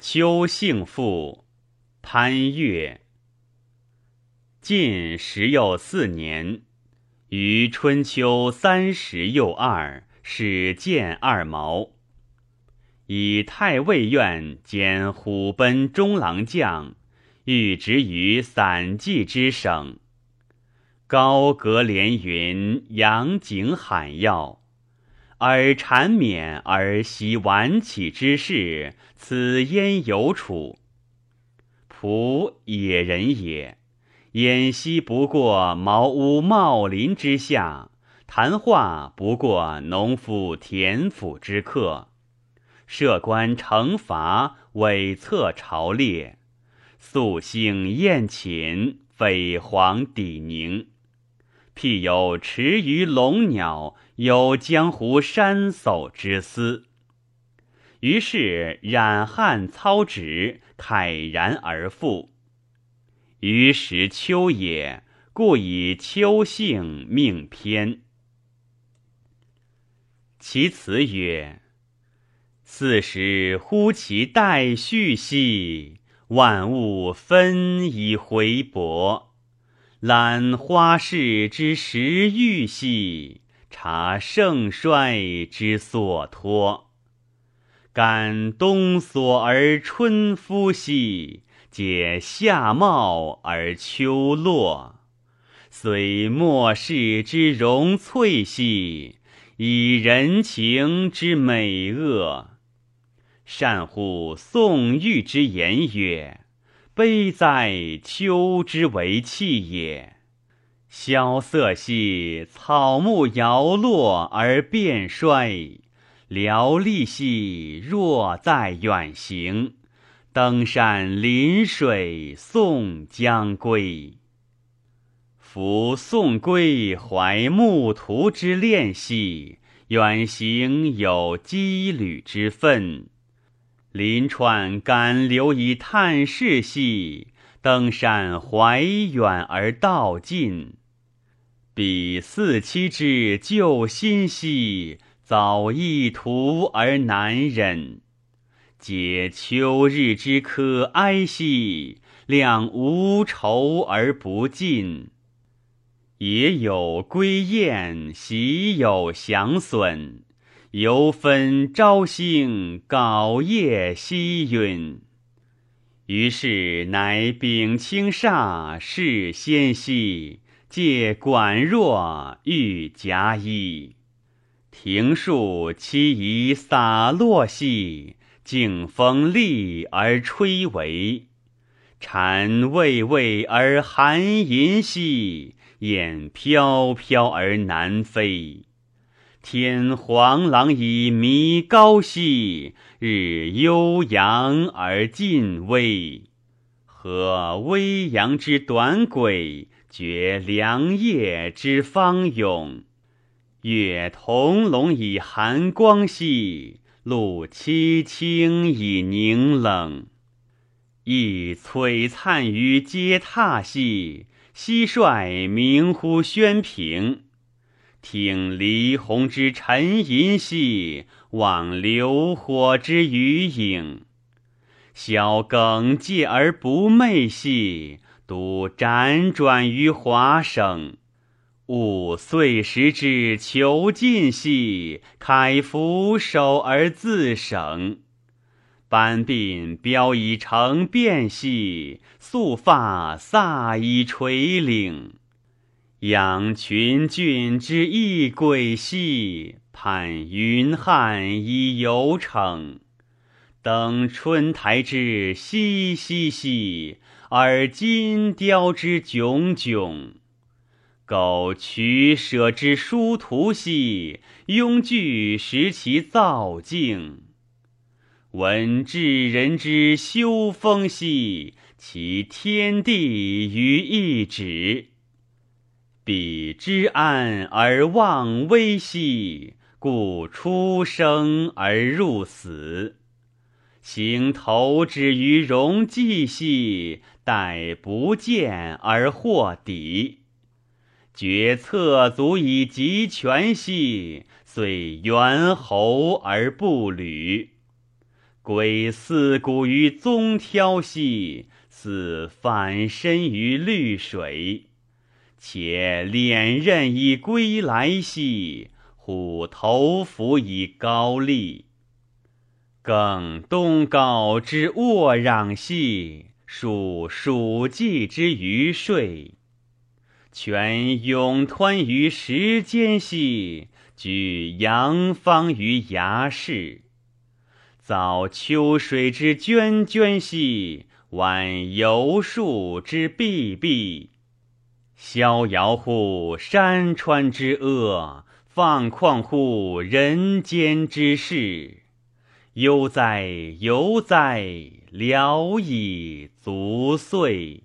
秋幸父，潘岳。晋十又四年，于春秋三十又二，始建二毛，以太尉院兼虎贲中郎将，欲职于散骑之省。高阁连云，阳景罕要。尔缠绵而习晚起之事，此焉有处？仆野人也，偃息不过茅屋茂林之下，谈话不过农夫田府之客，设官惩罚，伪策朝列，肃兴宴寝，匪黄抵宁。譬有池鱼龙鸟，有江湖山叟之思。于是染汗操纸，慨然而复。于时秋也，故以秋姓命篇。其词曰：“四时呼其待续兮，万物分以回帛。”览花事之时欲兮，察盛衰之所托。感冬所而春复兮，解夏茂而秋落。虽末世之荣翠兮，以人情之美恶。善乎宋玉之言曰。悲哉，秋之为气也！萧瑟兮，草木摇落而变衰；寥丽兮，若在远行。登山临水，送将归。夫送归怀牧途之恋兮，远行有羁旅之分。临川甘留以探视兮，登山怀远而道近。彼四七之旧心兮，早一途而难忍。解秋日之可哀兮，谅无愁而不尽。也有归雁，喜有翔隼。犹分朝星，杲夜夕允。于是乃秉清煞，视纤兮，借管若欲夹衣。庭树栖宜洒落兮，静风立而吹为。蝉巍巍而寒吟兮，雁飘飘而南飞。天黄狼以弥高兮，日悠扬而近微。河微阳之短轨，绝凉夜之方永。月同笼以寒光兮，露凄清以凝冷。亦璀璨于阶榻兮，蟋蟀鸣乎轩平。听离鸿之沉吟兮，望流火之余影。晓更介而不寐兮，独辗转于华生。吾岁时之囚禁兮，慨俯首而自省。斑鬓标以成变兮，素发飒以垂领。仰群峻之异轨兮，盼云汉以游骋。登春台之熙熙兮，而金雕之炯炯。苟取舍之殊途兮，庸具识其造境。闻至人之修风兮，其天地于一指。彼知安而忘危兮，故出生而入死。行投之于戎迹兮，待不见而获敌。决策足以集权兮，遂猿猴而不履。归四顾于宗挑兮，似反身于绿水。且连任以归来兮，虎头伏以高丽。更东皋之沃壤兮，属蜀稷之余税。泉涌湍于石间兮，居阳方于崖室。早秋水之涓涓兮，晚游树之碧碧。逍遥乎山川之阿，放旷乎人间之事。悠哉悠哉，聊以足岁。